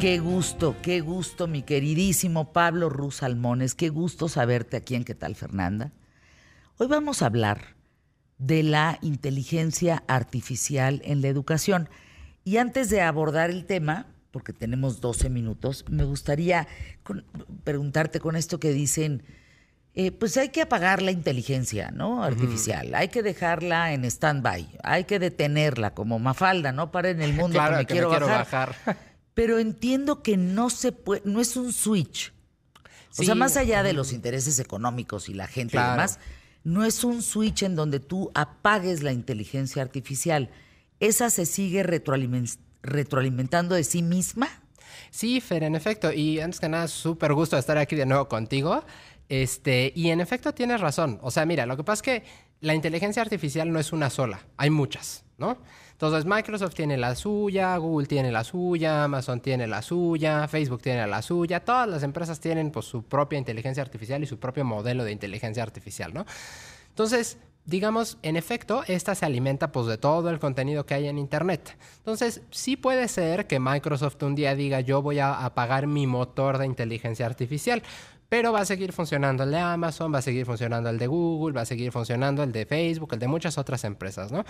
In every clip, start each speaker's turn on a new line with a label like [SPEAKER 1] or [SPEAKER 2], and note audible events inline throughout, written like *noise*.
[SPEAKER 1] Qué gusto, qué gusto, mi queridísimo Pablo Ruz Almones. Qué gusto saberte aquí en ¿Qué tal, Fernanda? Hoy vamos a hablar de la inteligencia artificial en la educación. Y antes de abordar el tema, porque tenemos 12 minutos, me gustaría preguntarte con esto que dicen, eh, pues hay que apagar la inteligencia ¿no? artificial, hay que dejarla en stand-by, hay que detenerla como Mafalda, ¿no? Para en el mundo que me, quiero, bajar. Pero entiendo que no se puede, no es un switch. O sea, más allá de los intereses económicos y la gente y demás, no es un switch en donde tú apagues la inteligencia artificial. Esa se sigue retroalimentando de sí misma.
[SPEAKER 2] Sí, Fer, en efecto. Y antes que nada, súper gusto estar aquí de nuevo contigo. Este, y en efecto tienes razón. O sea, mira, lo que pasa es que la inteligencia artificial no es una sola, hay muchas, Entonces Microsoft tiene la suya, Google tiene la suya, Amazon tiene la suya, Facebook tiene la suya, todas las empresas tienen pues, su propia inteligencia artificial y su propio modelo de inteligencia artificial, ¿no? Entonces, digamos, en efecto, esta se alimenta pues de todo el contenido que hay en Internet. Entonces, sí puede ser que Microsoft un día diga yo voy a apagar mi motor de inteligencia artificial, pero va a seguir funcionando el de Amazon, va a seguir funcionando el de Google, va a seguir funcionando el de Facebook, el de muchas otras empresas, ¿no?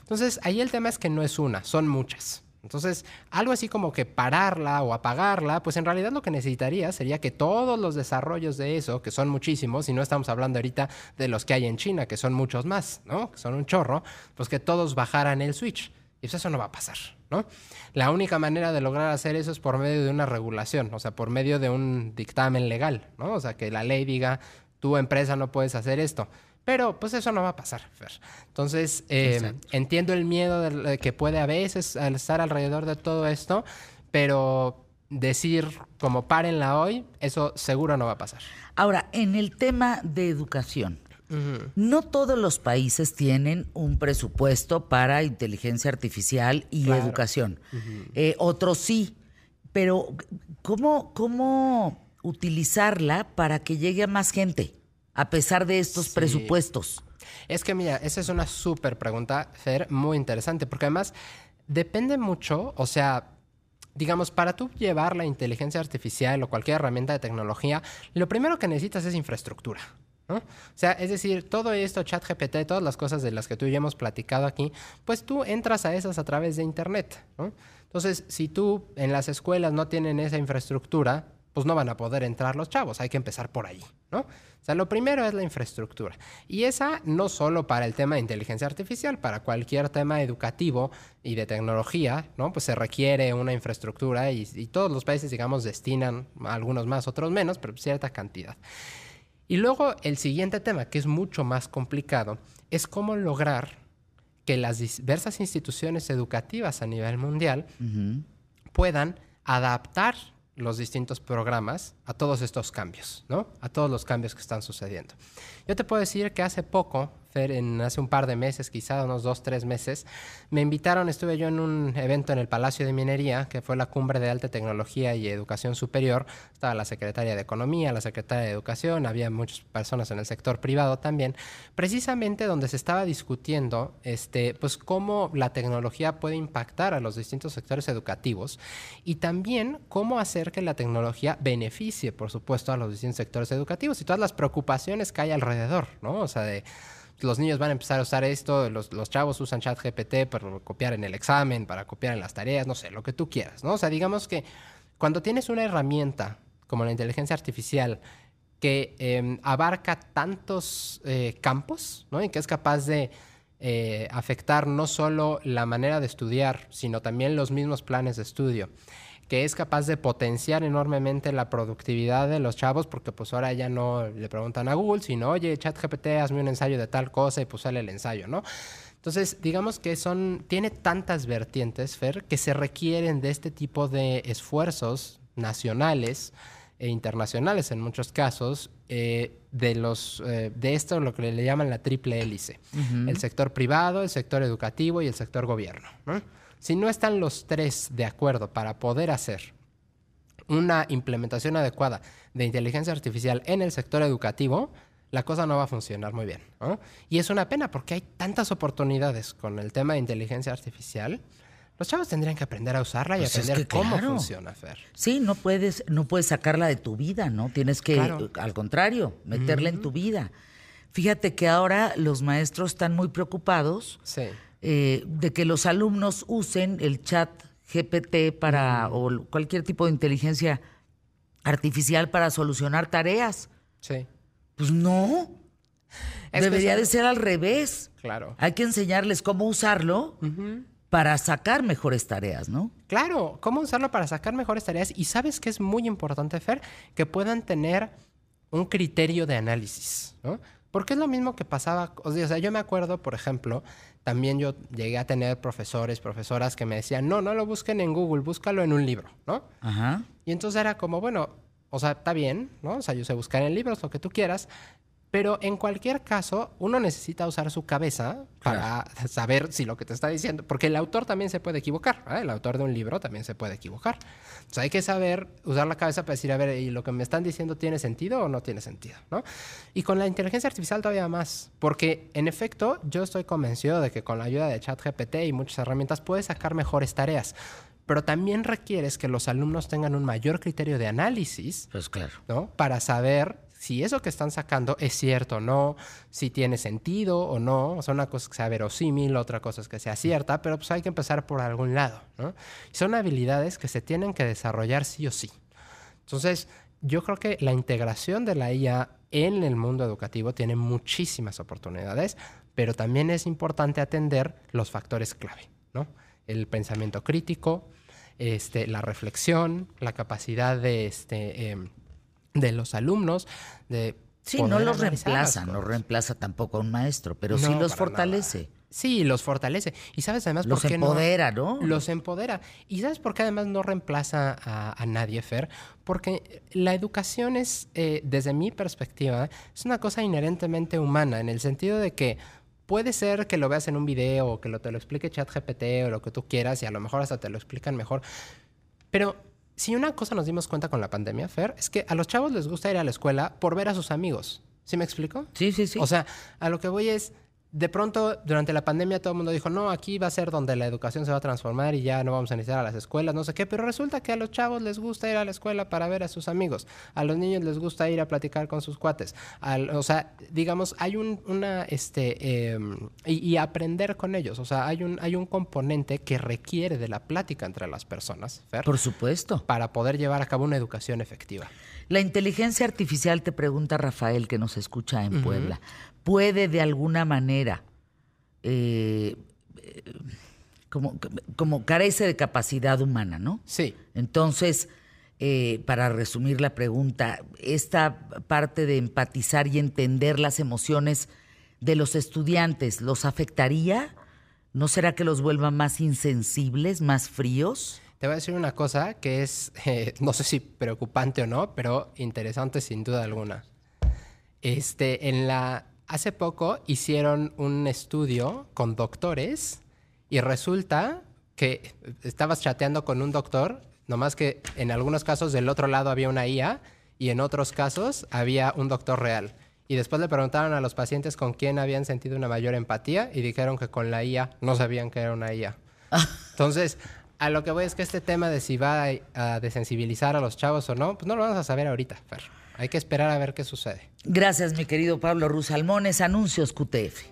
[SPEAKER 2] Entonces, ahí el tema es que no es una, son muchas. Entonces, algo así como que pararla o apagarla, pues en realidad lo que necesitaría sería que todos los desarrollos de eso, que son muchísimos, y no estamos hablando ahorita de los que hay en China, que son muchos más, ¿no? Que son un chorro, pues que todos bajaran el switch. Y eso no va a pasar, ¿no? La única manera de lograr hacer eso es por medio de una regulación, o sea, por medio de un dictamen legal, ¿no? O sea, que la ley diga, tu empresa no puedes hacer esto. Pero pues eso no va a pasar, Fer. Entonces, eh, entiendo el miedo que puede a veces estar alrededor de todo esto, pero decir como párenla hoy, eso seguro no va a pasar.
[SPEAKER 1] Ahora, en el tema de educación, no todos los países tienen un presupuesto para inteligencia artificial y educación. Eh, otros sí, pero ¿cómo, ¿cómo utilizarla para que llegue a más gente a pesar de estos presupuestos?
[SPEAKER 2] Es que mira, esa es una súper pregunta, Fer, muy interesante, porque además depende mucho, o sea, digamos, para tú llevar la inteligencia artificial o cualquier herramienta de tecnología, lo primero que necesitas es infraestructura. O sea, es decir, todo esto, ChatGPT, todas las cosas de las que tú ya hemos platicado aquí, pues tú entras a esas a través de Internet. Entonces, si tú en las escuelas no tienen esa infraestructura, pues no van a poder entrar los chavos. Hay que empezar por ahí, ¿no? O sea, lo primero es la infraestructura. Y esa no solo para el tema de inteligencia artificial, para cualquier tema educativo y de tecnología, ¿no? Pues se requiere una infraestructura y, y todos los países, digamos, destinan algunos más, otros menos, pero cierta cantidad. Y luego el siguiente tema, que es mucho más complicado, es cómo lograr que las diversas instituciones educativas a nivel mundial puedan adaptar los distintos programas a todos estos cambios, ¿no? A todos los cambios que están sucediendo. Yo te puedo decir que hace poco en, hace un par de meses, quizá unos dos, tres meses, me invitaron, estuve yo en un evento en el Palacio de Minería, que fue la cumbre de alta tecnología y educación superior. Estaba la secretaria de Economía, la secretaria de Educación, había muchas personas en el sector privado también, precisamente donde se estaba discutiendo este, pues, cómo la tecnología puede impactar a los distintos sectores educativos y también cómo hacer que la tecnología beneficie, por supuesto, a los distintos sectores educativos y todas las preocupaciones que hay alrededor, ¿no? O sea, de los niños van a empezar a usar esto, los, chavos usan ChatGPT para copiar en el examen, para copiar en las tareas, no sé, lo que tú quieras, ¿no? O sea, digamos que cuando tienes una herramienta como la inteligencia artificial que em, abarca tantos eh, campos, ¿no? Y que es capaz de eh, afectar no solo la manera de estudiar, sino también los mismos planes de estudio que es capaz de potenciar enormemente la productividad de los chavos, porque pues ahora ya no le preguntan a Google, sino, oye, ChatGPT, hazme un ensayo de tal cosa y pues sale el ensayo, ¿no? Entonces, digamos que son, tiene tantas vertientes, Fer, que se requieren de este tipo de esfuerzos nacionales e internacionales en muchos casos, eh, de, los, eh, de esto lo que le llaman la triple hélice, el sector privado, el sector educativo y el sector gobierno. ¿no? Si no están los tres de acuerdo para poder hacer una implementación adecuada de inteligencia artificial en el sector educativo, la cosa no va a funcionar muy bien. Y es una pena porque hay tantas oportunidades con el tema de inteligencia artificial, Los chavos tendrían que aprender a usarla y
[SPEAKER 1] Pues es
[SPEAKER 2] aprender
[SPEAKER 1] que
[SPEAKER 2] cómo
[SPEAKER 1] claro.
[SPEAKER 2] funciona, Fer.
[SPEAKER 1] Sí, no puedes, no puedes sacarla de tu vida, ¿no? Tienes que,
[SPEAKER 2] Claro.
[SPEAKER 1] al contrario, meterla en tu vida. Fíjate que ahora los maestros están muy preocupados
[SPEAKER 2] Sí.
[SPEAKER 1] Eh, de que los alumnos usen el chat GPT para o cualquier tipo de inteligencia artificial para solucionar tareas.
[SPEAKER 2] Sí.
[SPEAKER 1] Pues no.
[SPEAKER 2] Es
[SPEAKER 1] Debería de ser al revés.
[SPEAKER 2] Claro.
[SPEAKER 1] Hay que enseñarles cómo usarlo para sacar mejores tareas, ¿no?
[SPEAKER 2] Claro, cómo usarlo para sacar mejores tareas. Y sabes que es muy importante, Fer, que puedan tener un criterio de análisis, ¿no? Porque es lo mismo que pasaba, o sea, yo me acuerdo, por ejemplo, también yo llegué a tener profesores, profesoras que me decían, no, no lo busquen en Google, búscalo en un libro, ¿no?
[SPEAKER 1] Ajá.
[SPEAKER 2] Y entonces era como, bueno, o sea, está bien, ¿no? O sea, yo sé buscar en libros lo que tú quieras, pero en cualquier caso, uno necesita usar su cabeza para saber si lo que te está diciendo, porque el autor también se puede equivocar, ¿eh? el autor de un libro también se puede equivocar. Entonces hay que saber usar la cabeza para decir, a ver, ¿y lo que me están diciendo tiene sentido o no tiene sentido? ¿no? Y con la inteligencia artificial todavía más, porque en efecto yo estoy convencido de que con la ayuda de ChatGPT y muchas herramientas puedes sacar mejores tareas. Pero también requieres que los alumnos tengan un mayor criterio de análisis
[SPEAKER 1] Pues claro.
[SPEAKER 2] ¿no? Para saber si eso que están sacando es cierto o no, si tiene sentido o no. O sea, una cosa es que sea verosímil, otra cosa es que sea cierta, pero pues hay que empezar por algún lado, ¿no? Son habilidades que se tienen que desarrollar sí o sí. Entonces, yo creo que la integración de la IA en el mundo educativo tiene muchísimas oportunidades, pero también es importante atender los factores clave, ¿no? El pensamiento crítico, este, la reflexión, la capacidad de, este, em, de los alumnos de
[SPEAKER 1] Sí, no los reemplaza, no reemplaza tampoco a un maestro, pero sí los fortalece.
[SPEAKER 2] Sí, los fortalece. Y sabes además
[SPEAKER 1] Los
[SPEAKER 2] por qué no?
[SPEAKER 1] empodera, ¿no?
[SPEAKER 2] Los empodera. ¿Y sabes por qué además no reemplaza a, a nadie, Fer? Porque la educación es, eh, desde mi perspectiva, es una cosa inherentemente humana, en el sentido de que puede ser que lo veas en un video o que lo, te lo explique ChatGPT o lo que tú quieras y a lo mejor hasta te lo explican mejor. Pero si una cosa nos dimos cuenta con la pandemia, Fer, es que a los chavos les gusta ir a la escuela por ver a sus amigos. ¿Sí me explico?
[SPEAKER 1] Sí, sí, sí.
[SPEAKER 2] O sea, a lo que voy es, de pronto, durante la pandemia todo el mundo dijo, no, aquí va a ser donde la educación se va a transformar y ya no vamos a necesitar a las escuelas, no sé qué, pero resulta que a los chavos les gusta ir a la escuela para ver a sus amigos, a los niños les gusta ir a platicar con sus cuates, Al- o sea, digamos, hay un, una, este, em, y, y aprender con ellos, o sea, hay un, hay un componente que requiere de la plática entre las personas, Fer,
[SPEAKER 1] Por supuesto.
[SPEAKER 2] para poder llevar a cabo una educación efectiva.
[SPEAKER 1] La inteligencia artificial, te pregunta Rafael, que nos escucha en Puebla, ¿puede de alguna manera, eh, eh, como, como carece de capacidad humana, ¿no?
[SPEAKER 2] Sí,
[SPEAKER 1] Entonces, eh, para resumir la pregunta, esta parte de empatizar y entender las emociones de los estudiantes, ¿los afectaría? ¿No será que los vuelva más insensibles, más fríos?
[SPEAKER 2] Te voy a decir una cosa que es, eh, *laughs* no sé si preocupante o no, pero interesante sin duda alguna. Este, en la, hace poco hicieron un estudio con doctores y resulta que estabas chateando con un doctor, nomás que en algunos casos del otro lado había una IA y en otros casos había un doctor real. Y después le preguntaron a los pacientes con quién habían sentido una mayor empatía y dijeron que con la IA no sabían que era una IA. *laughs* Entonces, a lo que voy es que este tema de si va a, desensibilizar a los chavos o no, pues no lo vamos a saber ahorita, Fer. Hay que esperar a ver qué sucede.
[SPEAKER 1] Gracias, mi querido Pablo Rusalmones. Anuncios QTF.